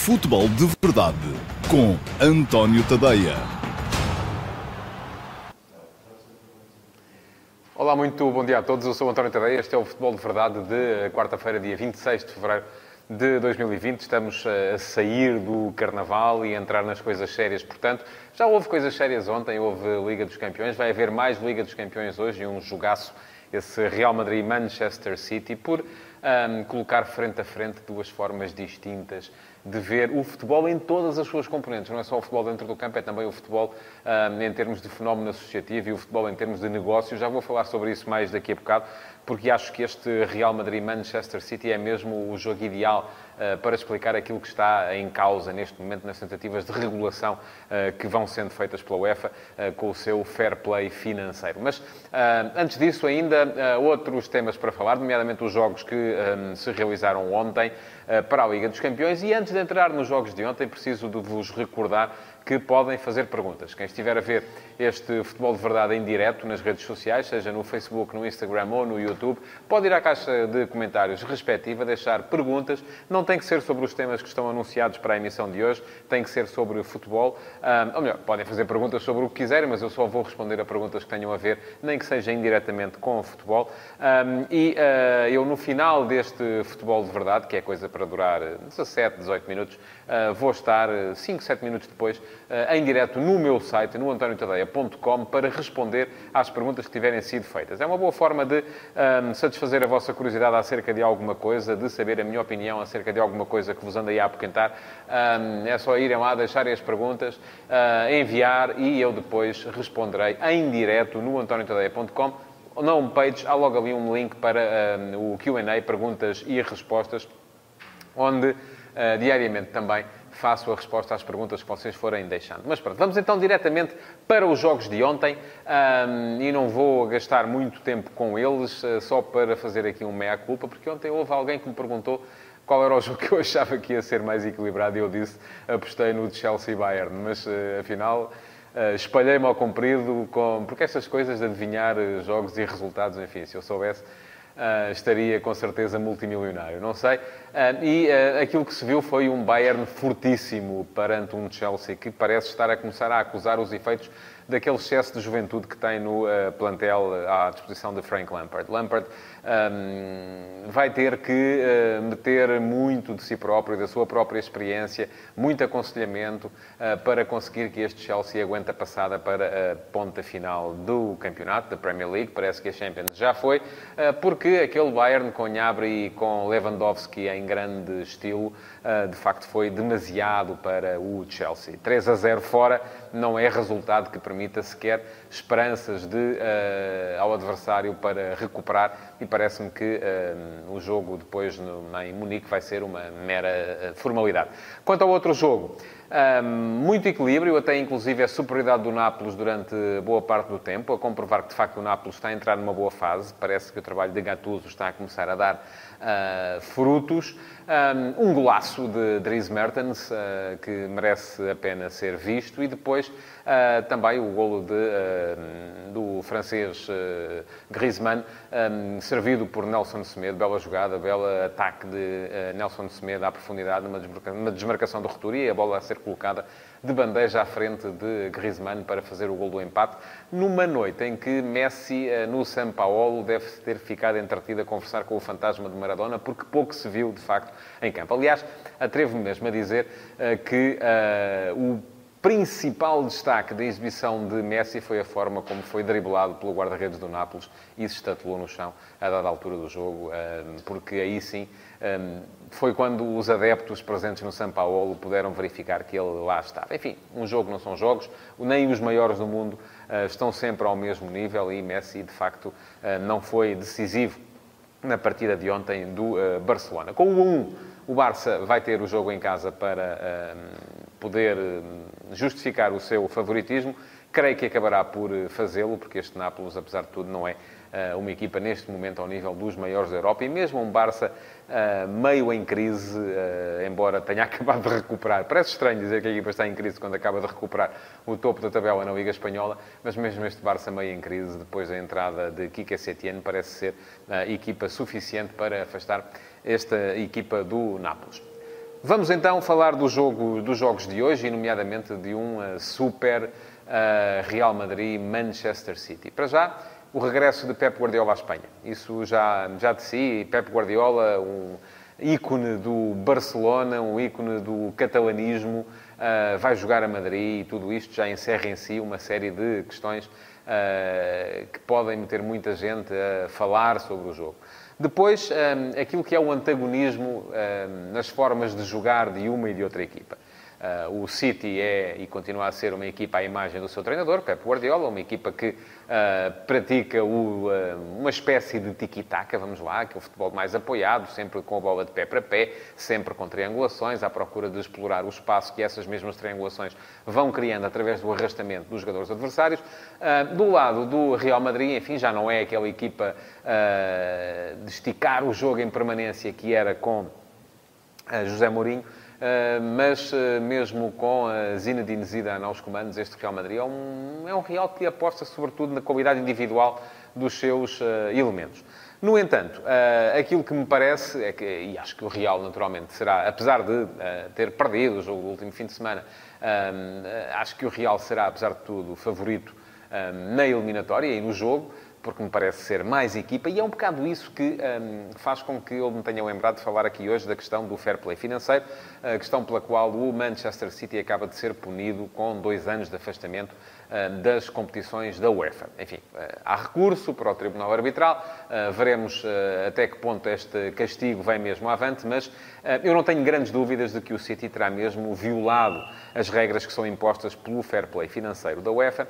Futebol de Verdade com António Tadeia. Olá, muito bom dia a todos. Eu sou António Tadeia. Este é o Futebol de Verdade de quarta-feira, dia 26 de fevereiro de 2020. Estamos a sair do Carnaval e a entrar nas coisas sérias. Portanto, já houve coisas sérias ontem, houve Liga dos Campeões. Vai haver mais Liga dos Campeões hoje e um jogaço, esse Real Madrid-Manchester City, por um, colocar frente a frente duas formas distintas de ver o futebol em todas as suas componentes. Não é só o futebol dentro do campo, é também o futebol um, em termos de fenómeno associativo e o futebol em termos de negócio. Já vou falar sobre isso mais daqui a bocado, porque acho que este Real Madrid-Manchester City é mesmo o jogo ideal para explicar aquilo que está em causa neste momento nas tentativas de regulação uh, que vão sendo feitas pela UEFA uh, com o seu fair play financeiro. Mas antes disso, ainda outros temas para falar, nomeadamente os jogos que se realizaram ontem para a Liga dos Campeões. E antes de entrar nos jogos de ontem, preciso de vos recordar que podem fazer perguntas. Quem estiver a ver este Futebol de Verdade em direto nas redes sociais, seja no Facebook, no Instagram ou no YouTube, pode ir à caixa de comentários respectiva, deixar perguntas. Não tem que ser sobre os temas que estão anunciados para a emissão de hoje, tem que ser sobre futebol. Um, ou melhor, podem fazer perguntas sobre o que quiserem, mas eu só vou responder a perguntas que tenham a ver, nem que seja indiretamente com o futebol. Um, e uh, eu, no final deste Futebol de Verdade, que é coisa para durar 17, 18 minutos, uh, vou estar 5, 7 minutos depois eh, em direto no meu site, no para responder às perguntas que tiverem sido feitas. É uma boa forma de um, satisfazer a vossa curiosidade acerca de alguma coisa, de saber a minha opinião acerca de alguma coisa que vos andei a apoquentar. Um, é só irem lá, deixarem as perguntas, uh, enviar e eu depois responderei em direto no antoniotadeia.com. Na homepage há logo ali um link para um, o Q&A, perguntas e respostas, onde uh, diariamente também faço a resposta às perguntas que vocês forem deixando. Mas pronto, vamos então diretamente para os jogos de ontem um, e não vou gastar muito tempo com eles, uh, só para fazer aqui um meia-culpa, porque ontem houve alguém que me perguntou qual era o jogo que eu achava que ia ser mais equilibrado e eu disse, apostei no Chelsea-Bayern, mas uh, afinal... Uh, espalhei-me ao comprido, com... porque estas coisas de adivinhar jogos e resultados, enfim, se eu soubesse, Uh, estaria com certeza multimilionário. Não sei. Uh, e uh, aquilo que se viu foi um Bayern fortíssimo perante um Chelsea que parece estar a começar a acusar os efeitos daquele excesso de juventude que tem no plantel à disposição de Frank Lampard. Lampard um, vai ter que uh, meter muito de si próprio, da sua própria experiência, muito aconselhamento uh, para conseguir que este Chelsea aguente a passada para a ponta final do campeonato, da Premier League. Parece que a Champions já foi, uh, porque aquele Bayern com Gnabry e com Lewandowski em grande estilo, de facto foi demasiado para o Chelsea. 3 a 0 fora não é resultado que permita sequer esperanças de, ao adversário para recuperar e parece-me que uh, o jogo depois no, em Munique vai ser uma mera uh, formalidade. Quanto ao outro jogo, um, muito equilíbrio, até inclusive a superioridade do Nápoles durante boa parte do tempo, a comprovar que de facto o Nápoles está a entrar numa boa fase. Parece que o trabalho de Gattuso está a começar a dar uh, frutos. Um, um, golaço de Dries Mertens, uh, que merece a pena ser visto, e depois uh, também o golo de, do francês Griezmann, um, servido por Nelson Semedo. Bela jogada, bela ataque de Nelson Semedo à profundidade, numa desmarcação do retour e a bola a ser colocada de bandeja à frente de Griezmann para fazer o gol do empate, numa noite em que Messi, no São Paulo, deve ter ficado entretido a conversar com o fantasma de Maradona, porque pouco se viu, de facto, em campo. Aliás, atrevo-me mesmo a dizer uh, que uh, o principal destaque da exibição de Messi foi a forma como foi driblado pelo guarda-redes do Nápoles e se estatelou no chão a dada altura do jogo, porque aí sim foi quando os adeptos presentes no São Paulo puderam verificar que ele lá estava. Enfim, um jogo não são jogos, nem os maiores do mundo ah, estão sempre ao mesmo nível e Messi, de facto, ah, não foi decisivo na partida de ontem do ah, Barcelona. Com o 1, o Barça vai ter o jogo em casa para poder justificar o seu favoritismo. Creio que acabará por fazê-lo, porque este Nápoles, apesar de tudo, não é eh, uma equipa neste momento ao nível dos maiores da Europa e mesmo um Barça eh, meio em crise, eh, embora tenha acabado de recuperar. Parece estranho dizer que a equipa está em crise quando acaba de recuperar o topo da tabela na Liga Espanhola, mas mesmo este Barça meio em crise, depois da entrada de Kike Setien, parece ser a equipa suficiente para afastar esta equipa do Nápoles. Vamos então falar do jogo, dos jogos de hoje, e nomeadamente de um uh, super uh, Real Madrid-Manchester City. Para já, o regresso de Pep Guardiola à Espanha. Isso já, já de si, Pep Guardiola, um ícone do Barcelona, um ícone do catalanismo, uh, vai jogar a Madrid e tudo isto já encerra em si uma série de questões uh, que podem meter muita gente a falar sobre o jogo. Depois, um, aquilo que é o antagonismo um, nas formas de jogar de uma e de outra equipa. Uh, o City é e continua a ser uma equipa à imagem do seu treinador, Pep Guardiola, uma equipa que uh, pratica o, uh, uma espécie de tiki-taka, vamos lá, que é o futebol mais apoiado, sempre com a bola de pé para pé, sempre com triangulações, à procura de explorar o espaço que essas mesmas triangulações vão criando através do arrastamento dos jogadores adversários. do lado do Real Madrid, enfim, já não é aquela equipa de esticar o jogo em permanência que era com José Mourinho, mas uh, mesmo com a Zinedine Zidane aos comandos, este Real Madrid é um, é um Real que aposta sobretudo na qualidade individual dos seus uh, elementos. No entanto, aquilo que me parece é que, e acho que o Real naturalmente será, apesar de ter perdido o jogo do último fim de semana, acho que o Real será, apesar de tudo, o favorito na eliminatória e no jogo porque me parece ser mais equipa, e é um bocado isso que um, faz com que eu me tenha lembrado de falar aqui hoje da questão do fair play financeiro, a questão pela qual o Manchester City acaba de ser punido com dois anos de afastamento das competições da UEFA. Enfim, eh, há recurso para o Tribunal Arbitral, eh, veremos eh, até que ponto este castigo vai mesmo avante, mas eu não tenho grandes dúvidas de que o City terá mesmo violado as regras que são impostas pelo fair play financeiro da UEFA,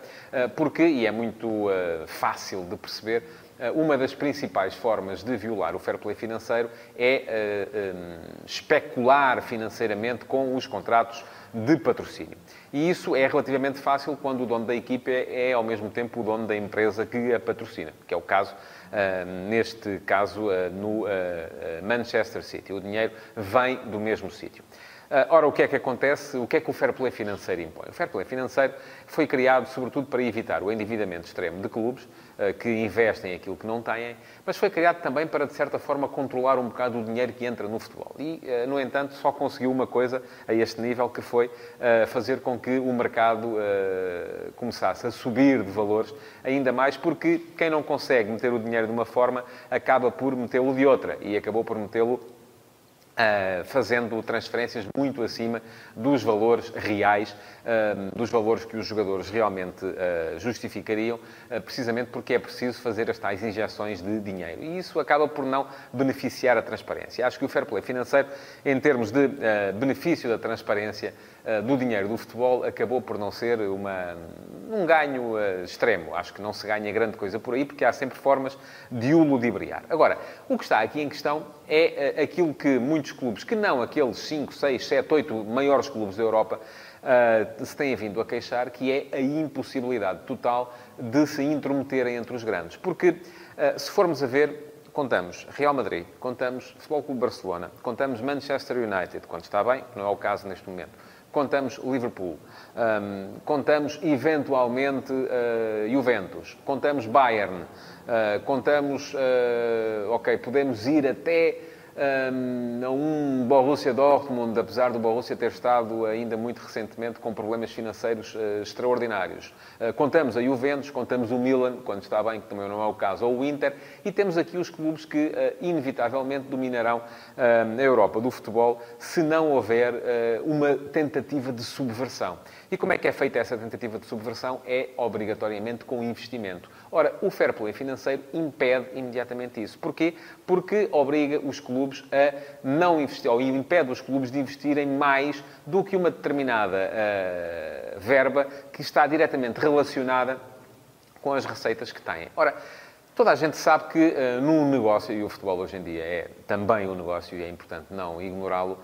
porque, e é muito fácil de perceber, eh, uma das principais formas de violar o fair play financeiro é uh, um, especular financeiramente com os contratos de patrocínio. E isso é relativamente fácil quando o dono da equipe é, ao mesmo tempo, o dono da empresa que a patrocina, que é o caso, uh, neste caso, uh, no Manchester City. O dinheiro vem do mesmo sítio. Ah, ora, o que é que acontece? O que é que o fair play financeiro impõe? O fair play financeiro foi criado, sobretudo, para evitar o endividamento extremo de clubes ah, que investem aquilo que não têm, mas foi criado também para, de certa forma, controlar um bocado o dinheiro que entra no futebol. E, ah, no entanto, só conseguiu uma coisa a este nível, que foi fazer com que o mercado começasse a subir de valores ainda mais, porque quem não consegue meter o dinheiro de uma forma acaba por metê-lo de outra e acabou por metê-lo Uh, fazendo transferências muito acima dos valores reais, uh, dos valores que os jogadores realmente uh, justificariam, precisamente porque é preciso fazer as tais injeções de dinheiro. E isso acaba por não beneficiar a transparência. Acho que o fair play financeiro, em termos de benefício da transparência do dinheiro do futebol, acabou por não ser uma, um ganho extremo. Acho que não se ganha grande coisa por aí, porque há sempre formas de o ludibriar. Agora, o que está aqui em questão é aquilo que muitos muitos clubes, que não aqueles 5, 6, 7, 8 maiores clubes da Europa, uh, se têm vindo a queixar, que é a impossibilidade total de se intrometerem entre os grandes. Porque, uh, se formos a ver, contamos Real Madrid, contamos Futebol Clube Barcelona, contamos Manchester United, quando está bem, não é o caso neste momento. Contamos Liverpool, um, contamos eventualmente uh, Juventus, contamos Bayern, uh, contamos, uh, ok, podemos ir até a um Borussia Dortmund, apesar do Borussia ter estado ainda muito recentemente com problemas financeiros uh, extraordinários. Uh, contamos a Juventus, contamos o Milan, quando está bem, que também não é o caso, ou o Inter, e temos aqui os clubes que uh, inevitavelmente dominarão a Europa do futebol se não houver uma tentativa de subversão. E como é que é feita essa tentativa de subversão? É obrigatoriamente com investimento. Ora, o fair play financeiro impede imediatamente isso. Porquê? Porque obriga os clubes a não investir, ou impede os clubes de investirem mais do que uma determinada uh, verba que está diretamente relacionada com as receitas que têm. Ora, Toda a gente sabe que uh, num negócio, e o futebol hoje em dia é também um negócio e é importante não ignorá-lo,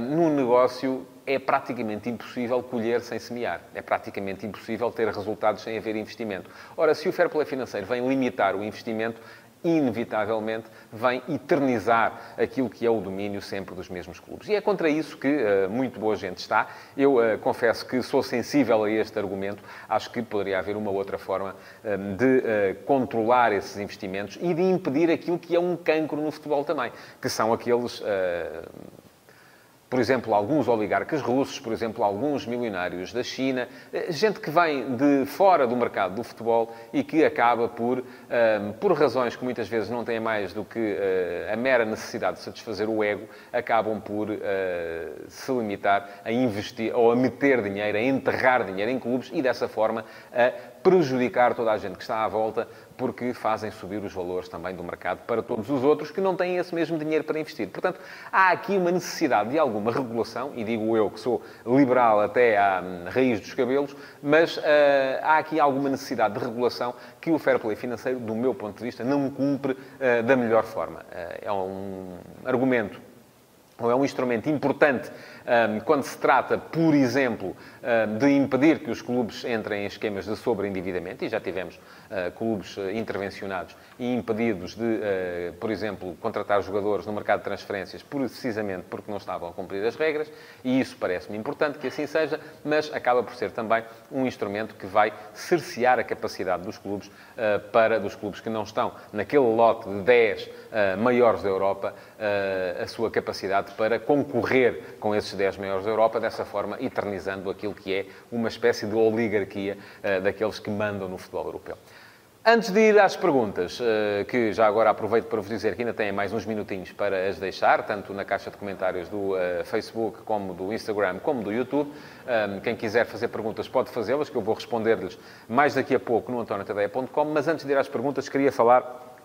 num negócio é praticamente impossível colher sem semear. É praticamente impossível ter resultados sem haver investimento. Ora, se o fair play financeiro vem limitar o investimento, inevitavelmente vem eternizar aquilo que é o domínio sempre dos mesmos clubes. E é contra isso que uh, muito boa gente está. Eu uh, confesso que sou sensível a este argumento. Acho que poderia haver uma outra forma de controlar esses investimentos e de impedir aquilo que é um cancro no futebol também, que são aqueles por exemplo, alguns oligarcas russos, por exemplo, alguns milionários da China, eh, gente que vem de fora do mercado do futebol e que acaba por, ehm, por razões que muitas vezes não têm mais do que eh, a mera necessidade de satisfazer o ego, acabam por eh, se limitar a investir ou a meter dinheiro, a enterrar dinheiro em clubes e dessa forma a prejudicar toda a gente que está à volta porque fazem subir os valores também do mercado para todos os outros que não têm esse mesmo dinheiro para investir. Portanto, há aqui uma necessidade de alguma regulação, e digo eu que sou liberal até à hum, raiz dos cabelos, mas uh, há aqui alguma necessidade de regulação que o fair play financeiro, do meu ponto de vista, não cumpre uh, da melhor forma. Uh, é um argumento ou é um instrumento importante quando se trata, por exemplo, de impedir que os clubes entrem em esquemas de sobreendividamento, e já tivemos uh, clubes uh, intervencionados e impedidos de, uh, por exemplo, contratar jogadores no mercado de transferências precisamente porque não estavam a cumprir as regras, e isso parece-me importante que assim seja, mas acaba por ser também um instrumento que vai cercear a capacidade dos clubes para, dos clubes que não estão naquele lote de 10 maiores da Europa, a sua capacidade para concorrer com esses 10 maiores da Europa, dessa forma eternizando aquilo que é uma espécie de oligarquia daqueles que mandam no futebol europeu. Antes de ir às perguntas, eh, que já agora aproveito para vos dizer que ainda têm mais uns minutinhos para as deixar, tanto na caixa de comentários do eh, Facebook, como do Instagram, como do YouTube. Eh, quem quiser fazer perguntas pode fazê-las, que eu vou responder-lhes mais daqui a pouco no antoniotadeia.com. Mas antes de ir às perguntas, queria falar,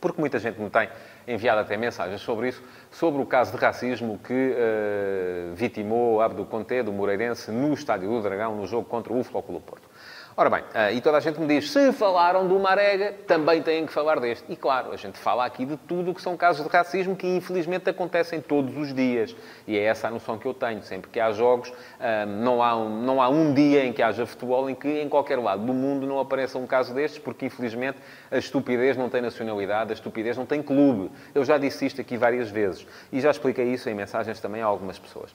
porque muita gente me tem enviado até mensagens sobre isso, sobre o caso de racismo que uh, vitimou Abdo Conté, do Moreirense, no Estádio do Dragão, no jogo contra o Futebol Clube Porto. Ora bem, eh, e toda a gente me diz, se falaram do Marega, também têm que falar deste. E claro, a gente fala aqui de tudo o que são casos de racismo que infelizmente acontecem todos os dias. E é essa a noção que eu tenho. Sempre que há jogos, eh, não há um, não há um dia em que haja futebol em que em qualquer lado do mundo não apareça um caso destes, porque infelizmente a estupidez não tem nacionalidade, a estupidez não tem clube. Eu já disse isto aqui várias vezes. E já expliquei isso em mensagens também a algumas pessoas.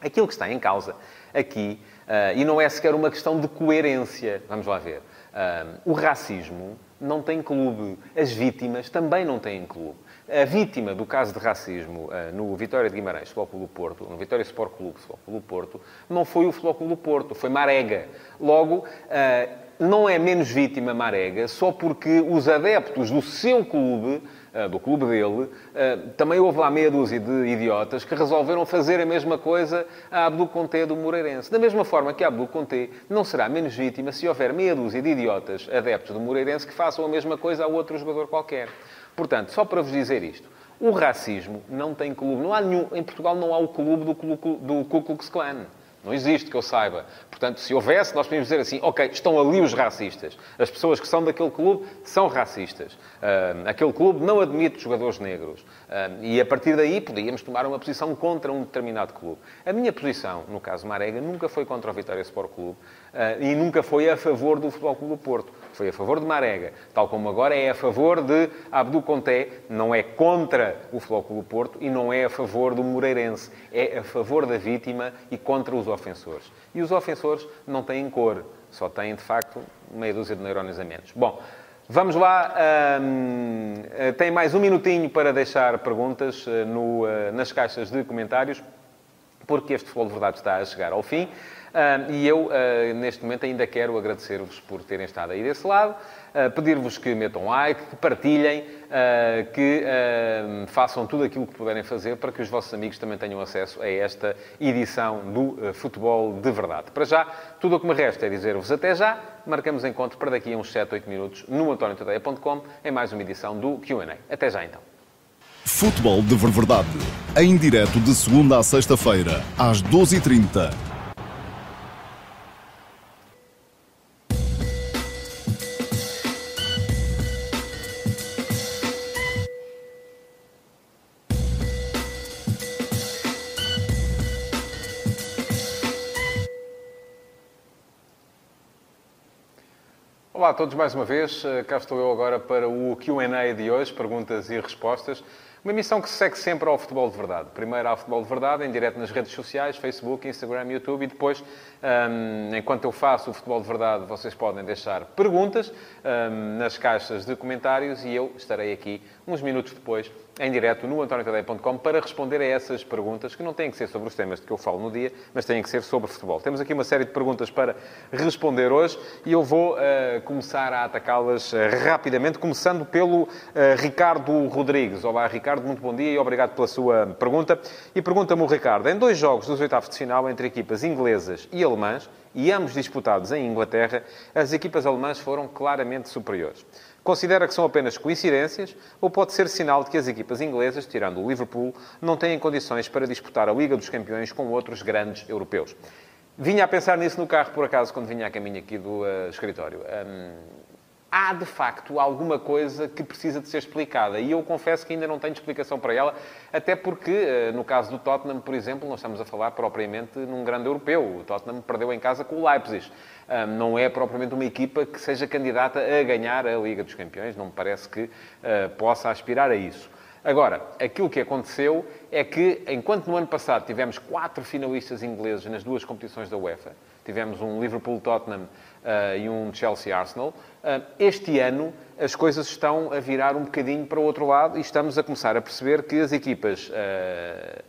Aquilo que está em causa aqui e não é sequer uma questão de coerência. Vamos lá ver. Uh, o racismo não tem clube. As vítimas também não têm clube. A vítima do caso de racismo uh, no Vitória de Guimarães, Futebol Clube Porto, no Vitória Sport Clube, Futebol Clube Porto, não foi o Futebol Clube Porto, foi Marega. Logo, não é menos vítima Marega só porque os adeptos do seu clube do clube dele, eh, também houve lá meia dúzia de idiotas que resolveram fazer a mesma coisa a Abdul Conté do Moreirense. Da mesma forma que a Abdul Conté não será menos vítima se houver meia dúzia de idiotas adeptos do Moreirense que façam a mesma coisa a outro jogador qualquer. Portanto, só para vos dizer isto, o racismo não tem clube. Não há nenhum, em Portugal não há o clube do, do Ku Klux Klan. Não existe que eu saiba. Portanto, se houvesse, nós podíamos dizer assim: ok, estão ali os racistas. As pessoas que são daquele clube são racistas. Uh, aquele clube não admite jogadores negros. Uh, e a partir daí podíamos tomar uma posição contra um determinado clube. A minha posição, no caso Marega, nunca foi contra o Vitória Sport Clube e nunca foi a favor do Futebol Clube do Porto. Foi a favor de Marega, tal como agora é a favor de Abdu Conté, não é contra o Futebol Clube Porto e não é a favor do Moreirense. É a favor da vítima e contra os ofensores. E os ofensores não têm cor, só têm, de facto, meia dúzia de neurónios a menos. Bom, vamos lá. Hum, tem mais um minutinho para deixar perguntas eh, nas caixas de comentários, porque este Futebol de Verdade está a chegar ao fim. Uh, e eu, uh, neste momento, ainda quero agradecer-vos por terem estado aí desse lado, uh, pedir-vos que metam like, que partilhem, que façam tudo aquilo que puderem fazer para que os vossos amigos também tenham acesso a esta edição do Futebol de Verdade. Para já, tudo o que me resta é dizer-vos até já. Marcamos encontro para daqui a uns 7, 8 minutos no antoniotadeia.com em mais uma edição do Q&A. Até já, então. Futebol de Verdade, em direto de segunda a sexta-feira, às 12h30 Olá a todos mais uma vez. Cá estou eu agora para o Q&A de hoje, perguntas e respostas. Uma emissão que se segue sempre ao futebol de verdade. Primeiro ao futebol de verdade, em direto nas redes sociais, Facebook, Instagram, YouTube, e depois, um, enquanto eu faço o futebol de verdade, vocês podem deixar perguntas um, nas caixas de comentários e eu estarei aqui uns minutos depois em direto no antoniotadeia.com para responder a essas perguntas, que não têm que ser sobre os temas de que eu falo no dia, mas têm que ser sobre futebol. Temos aqui uma série de perguntas para responder hoje e eu vou uh, começar a atacá-las uh, rapidamente, começando pelo uh, Ricardo Rodrigues. Olá, Ricardo, muito bom dia e obrigado pela sua pergunta. E pergunta-me o Ricardo, em dois jogos dos oitavos de final entre equipas inglesas e alemãs, e ambos disputados em Inglaterra, as equipas alemãs foram claramente superiores. Considera que são apenas coincidências ou pode ser sinal de que as equipas inglesas, tirando o Liverpool, não têm condições para disputar a Liga dos Campeões com outros grandes europeus? Vinha a pensar nisso no carro, por acaso, quando vinha a caminho aqui do uh, escritório. Um, há, de facto, alguma coisa que precisa de ser explicada. E eu confesso que ainda não tenho explicação para ela, até porque, uh, no caso do Tottenham, por exemplo, nós estamos a falar propriamente num grande europeu. O Tottenham perdeu em casa com o Leipzig não é propriamente uma equipa que seja candidata a ganhar a Liga dos Campeões. Não me parece que ah, possa aspirar a isso. Agora, aquilo que aconteceu é que, enquanto no ano passado tivemos quatro finalistas ingleses nas duas competições da UEFA, tivemos um Liverpool-Tottenham uh, e um Chelsea-Arsenal, uh, este ano as coisas estão a virar um bocadinho para o outro lado e estamos a começar a perceber que as equipas uh,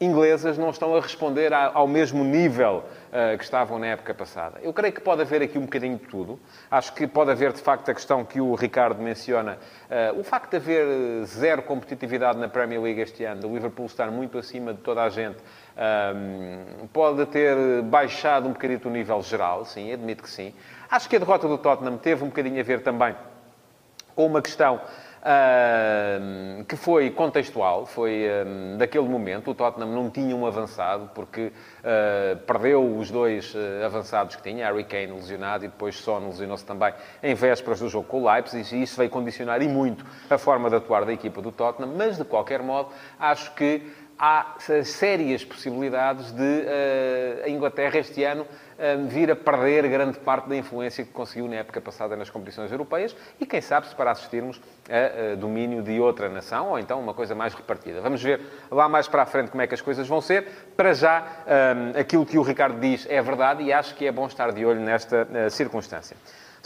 inglesas não estão a responder ao mesmo nível uh, que estavam na época passada. Eu creio que pode haver aqui um bocadinho de tudo. Acho que pode haver, de facto, a questão que o Ricardo menciona. Uh, o facto de haver zero competitividade na Premier League este ano, do Liverpool estar muito acima de toda a gente, um, pode ter baixado um bocadinho o nível geral, sim, admito que sim. Acho que a derrota do Tottenham teve um bocadinho a ver também com uma questão Uh, que foi contextual, foi daquele momento. O Tottenham não tinha um avançado, porque uh, perdeu os dois ah, avançados que tinha, Harry Kane lesionado e depois Son lesionou-se também em vésperas do jogo com o Leipzig, e isso veio condicionar e muito a forma de atuar da equipa do Tottenham, mas de qualquer modo, acho que há sérias possibilidades de a Inglaterra este ano vir a perder grande parte da influência que conseguiu na época passada nas competições europeias e, quem sabe, se para assistirmos a domínio de outra nação ou então uma coisa mais repartida. Vamos ver lá mais para a frente como é que as coisas vão ser. Para já, aquilo que o Ricardo diz é verdade e acho que é bom estar de olho nesta eh, circunstância.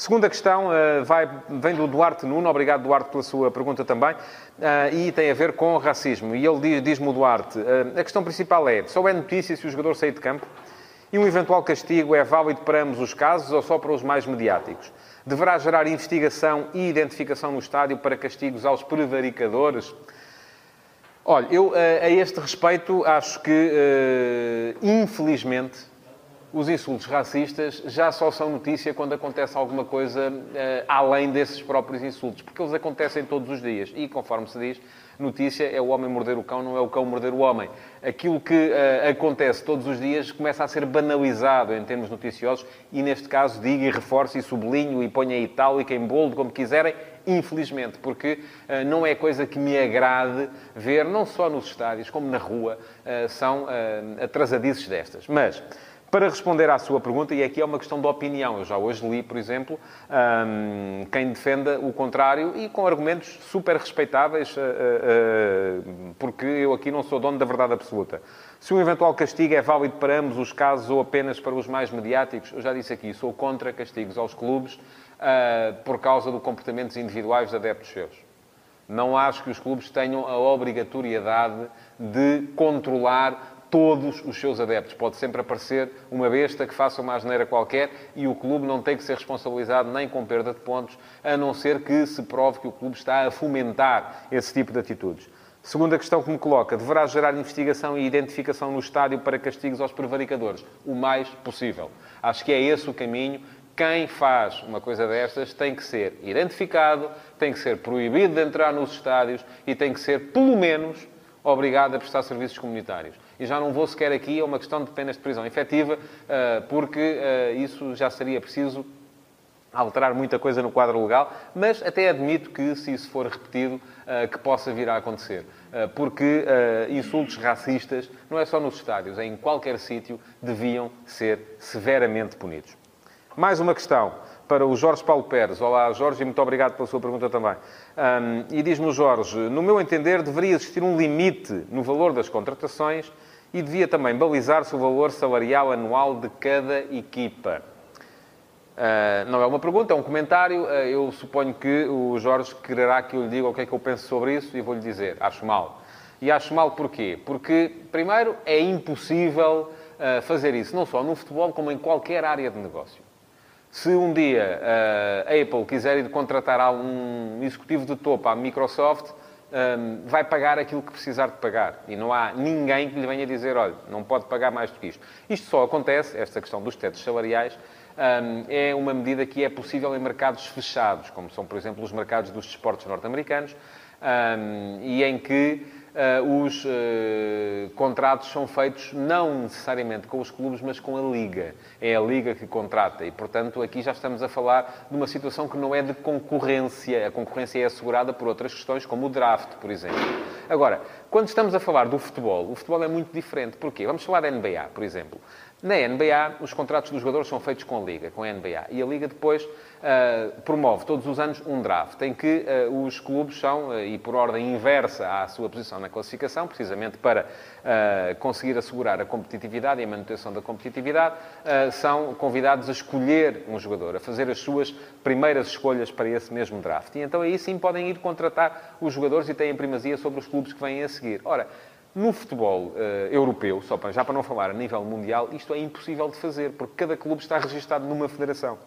Segunda questão eh, vai, vem do Duarte Nuno. Obrigado, Duarte, pela sua pergunta também. Eh, e tem a ver com racismo. E ele diz-me, o Duarte, a questão principal é, só é notícia se o jogador sair de campo? E um eventual castigo é válido para ambos os casos ou só para os mais mediáticos? Deverá gerar investigação e identificação no estádio para castigos aos prevaricadores? Olha, eu eh, a este respeito acho que, eh, infelizmente, os insultos racistas já só são notícia quando acontece alguma coisa uh, além desses próprios insultos, porque eles acontecem todos os dias. E, conforme se diz, notícia é o homem morder o cão, não é o cão morder o homem. Aquilo que uh, acontece todos os dias começa a ser banalizado em termos noticiosos e, neste caso, digo e reforço e sublinho e ponho em itálica, em boldo, como quiserem, infelizmente, porque uh, não é coisa que me agrade ver, não só nos estádios, como na rua, são atrasadices destas. Mas... Para responder à sua pergunta, e aqui é uma questão de opinião, eu já hoje li, por exemplo, um, quem defenda o contrário e com argumentos super respeitáveis, uh, uh, porque eu aqui não sou dono da verdade absoluta. Se um eventual castigo é válido para ambos os casos ou apenas para os mais mediáticos, eu já disse aqui, sou contra castigos aos clubes uh, por causa de comportamentos individuais de adeptos seus. Não acho que os clubes tenham a obrigatoriedade de controlar todos os seus adeptos. Pode sempre aparecer uma besta que faça uma asneira qualquer e o clube não tem que ser responsabilizado nem com perda de pontos, a não ser que se prove que o clube está a fomentar esse tipo de atitudes. Segunda questão que me coloca, deverá gerar investigação e identificação no estádio para castigos aos prevaricadores? O mais possível. Acho que é esse o caminho. Quem faz uma coisa destas tem que ser identificado, tem que ser proibido de entrar nos estádios e tem que ser, pelo menos, obrigado a prestar serviços comunitários e já não vou sequer aqui a uma questão de penas de prisão efetiva, eh, porque eh, isso já seria preciso alterar muita coisa no quadro legal, mas até admito que, se isso for repetido, eh, que possa vir a acontecer. Porque insultos racistas, não é só nos estádios, é em qualquer sítio, deviam ser severamente punidos. Mais uma questão para o Jorge Paulo Pérez. Olá, Jorge, e muito obrigado pela sua pergunta também. E diz-me Jorge, no meu entender, deveria existir um limite no valor das contratações e devia também balizar-se o valor salarial anual de cada equipa. Uh, não é uma pergunta, é um comentário. Uh, eu suponho que o Jorge quererá que eu lhe diga o que é que eu penso sobre isso e vou-lhe dizer. Acho mal. E acho mal porquê? Porque, primeiro, é impossível uh, fazer isso, não só no futebol, como em qualquer área de negócio. Se um dia a Apple quiser ir contratar um executivo de topo à Microsoft, um, vai pagar aquilo que precisar de pagar. E não há ninguém que lhe venha dizer, olha, não pode pagar mais do que isto. Isto só acontece, esta questão dos tetos salariais, um, é uma medida que é possível em mercados fechados, como são, por exemplo, os mercados dos desportos norte-americanos, um, e em que os uh, contratos são feitos não necessariamente com os clubes, mas com a Liga. É a Liga que contrata e, portanto, aqui já estamos a falar de uma situação que não é de concorrência. A concorrência é assegurada por outras questões, como o draft, por exemplo. Agora, quando estamos a falar do futebol, o futebol é muito diferente. Porquê? Vamos falar da NBA, por exemplo. Na NBA, os contratos dos jogadores são feitos com a Liga, com a NBA. E a Liga depois uh, promove todos os anos um draft, em que uh, os clubes são, uh, e por ordem inversa à sua posição na classificação, precisamente para conseguir assegurar a competitividade e a manutenção da competitividade, são convidados a escolher um jogador, a fazer as suas primeiras escolhas para esse mesmo draft. E então aí sim podem ir contratar os jogadores e têm primazia sobre os clubes que vêm a seguir. Ora, no futebol uh, europeu, só para, já para não falar a nível mundial, isto é impossível de fazer, porque cada clube está registado numa federação.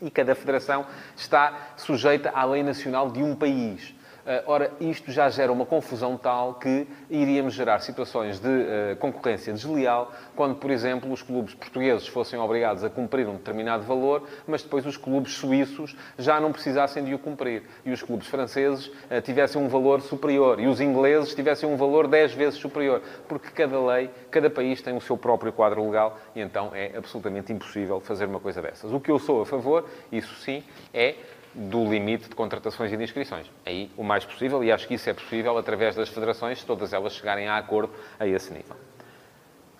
E cada federação está sujeita à lei nacional de um país. Eh, ora, isto já gera uma confusão tal que iríamos gerar situações de uh, concorrência desleal quando, por exemplo, os clubes portugueses fossem obrigados a cumprir um determinado valor, mas depois os clubes suíços já não precisassem de o cumprir. E os clubes franceses uh, tivessem um valor superior e os ingleses tivessem um valor 10 vezes superior. Porque cada lei, cada país tem o seu próprio quadro legal e então é absolutamente impossível fazer uma coisa dessas. O que eu sou a favor, isso sim, é do limite de contratações e de inscrições. Aí o mais possível, e acho que isso é possível através das federações, todas elas chegarem a acordo a esse nível.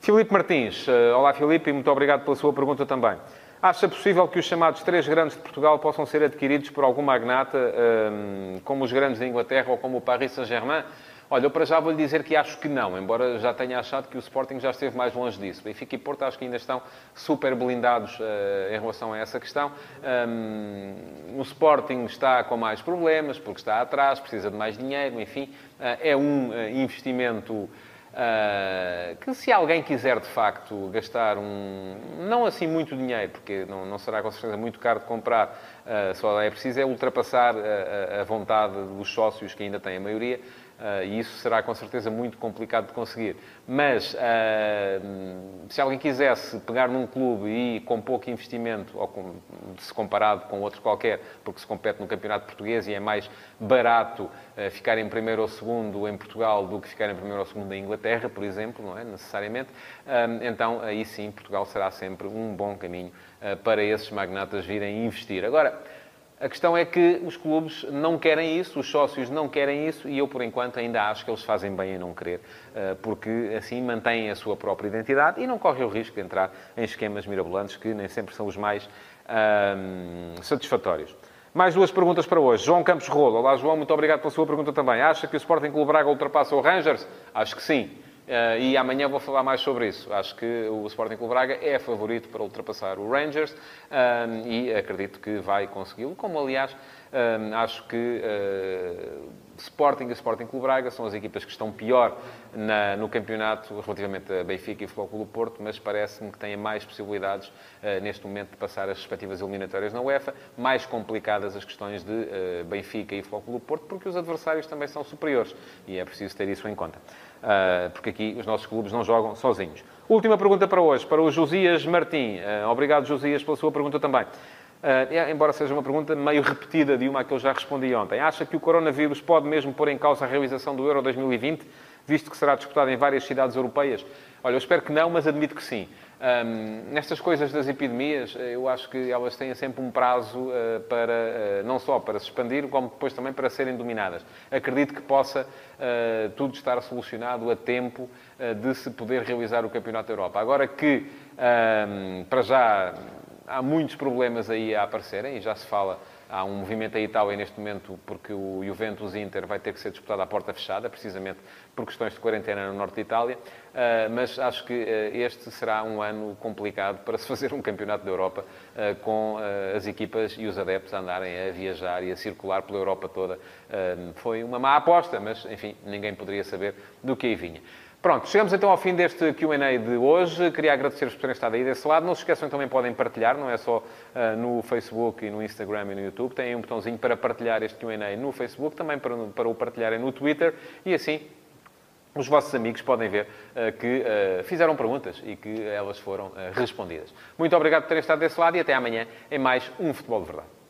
Filipe Martins. Eh, olá, Filipe, e muito obrigado pela sua pergunta também. Acha possível que os chamados três grandes de Portugal possam ser adquiridos por algum magnata, ehm, como os grandes da Inglaterra ou como o Paris Saint-Germain? Olha, eu para já vou-lhe dizer que acho que não, embora já tenha achado que o Sporting já esteve mais longe disso. Benfica e Porto acho que ainda estão super blindados uh, em relação a essa questão. Um, o Sporting está com mais problemas, porque está atrás, precisa de mais dinheiro, enfim. Uh, é um uh, investimento Uh, que se alguém quiser de facto gastar um, não assim muito dinheiro, porque não, não será com certeza muito caro de comprar, uh, só é preciso é ultrapassar a, a, vontade dos sócios que ainda têm a maioria, Uh, e isso será com certeza muito complicado de conseguir. Mas uh, se alguém quisesse pegar num clube e com pouco investimento, ou com, se comparado com outro qualquer, porque se compete no campeonato português e é mais barato uh, ficar em primeiro ou segundo em Portugal do que ficar em primeiro ou segundo em Inglaterra, por exemplo, não é? Necessariamente. então aí sim, Portugal será sempre um bom caminho para esses magnatas virem investir. Agora, a questão é que os clubes não querem isso, os sócios não querem isso e eu, por enquanto, ainda acho que eles fazem bem em não querer, eh, porque assim mantêm a sua própria identidade e não correm o risco de entrar em esquemas mirabolantes que nem sempre são os mais satisfatórios. Mais duas perguntas para hoje. João Campos Rolo. Olá, João, muito obrigado pela sua pergunta também. Acha que o Sporting Clube Braga ultrapassa o Rangers? Acho que sim. Uh, e amanhã vou falar mais sobre isso. Acho que o Sporting Clube Braga é favorito para ultrapassar o Rangers uh, e acredito que vai consegui-lo. Como, aliás, uh, acho que Sporting e Sporting Clube Braga são as equipas que estão pior na, no campeonato relativamente a Benfica e Futebol Clube Porto, mas parece-me que têm mais possibilidades neste momento de passar as respectivas eliminatórias na UEFA. Mais complicadas as questões de Benfica e Futebol Clube Porto, porque os adversários também são superiores e é preciso ter isso em conta. Ah, porque aqui os nossos clubes não jogam sozinhos. Última pergunta para hoje, para o Josias Martim. Ah, obrigado, Josias, pela sua pergunta também. Uh, embora seja uma pergunta meio repetida de uma que eu já respondi ontem. Acha que o coronavírus pode mesmo pôr em causa a realização do Euro 2020, visto que será disputado em várias cidades europeias? Olha, eu espero que não, mas admito que sim. Um, nestas coisas das epidemias, eu acho que elas têm sempre um prazo uh, para, uh, não só para se expandir, como depois também para serem dominadas. Acredito que possa uh, tudo estar solucionado a tempo de se poder realizar o Campeonato da Europa. Agora que, um, para já, há muitos problemas aí a aparecerem, e já se fala Há um movimento em Itália neste momento porque o Juventus-Inter vai ter que ser disputado à porta fechada, precisamente por questões de quarentena no norte de Itália. Uh, mas acho que uh, este será um ano complicado para se fazer um campeonato da Europa uh, com as equipas e os adeptos a andarem a viajar e a circular pela Europa toda. foi uma má aposta, mas, enfim, ninguém poderia saber do que aí vinha. Pronto, chegamos então ao fim deste Q&A de hoje. Queria agradecer-vos por terem estado aí desse lado. Não se esqueçam também podem partilhar, não é só uh, no Facebook e no Instagram e no YouTube. Tem um botãozinho para partilhar este Q&A no Facebook, também para, para o partilharem no Twitter. E assim, os vossos amigos podem ver uh, que uh, fizeram perguntas e que elas foram respondidas. Muito obrigado por terem estado desse lado e até amanhã em mais um Futebol de Verdade.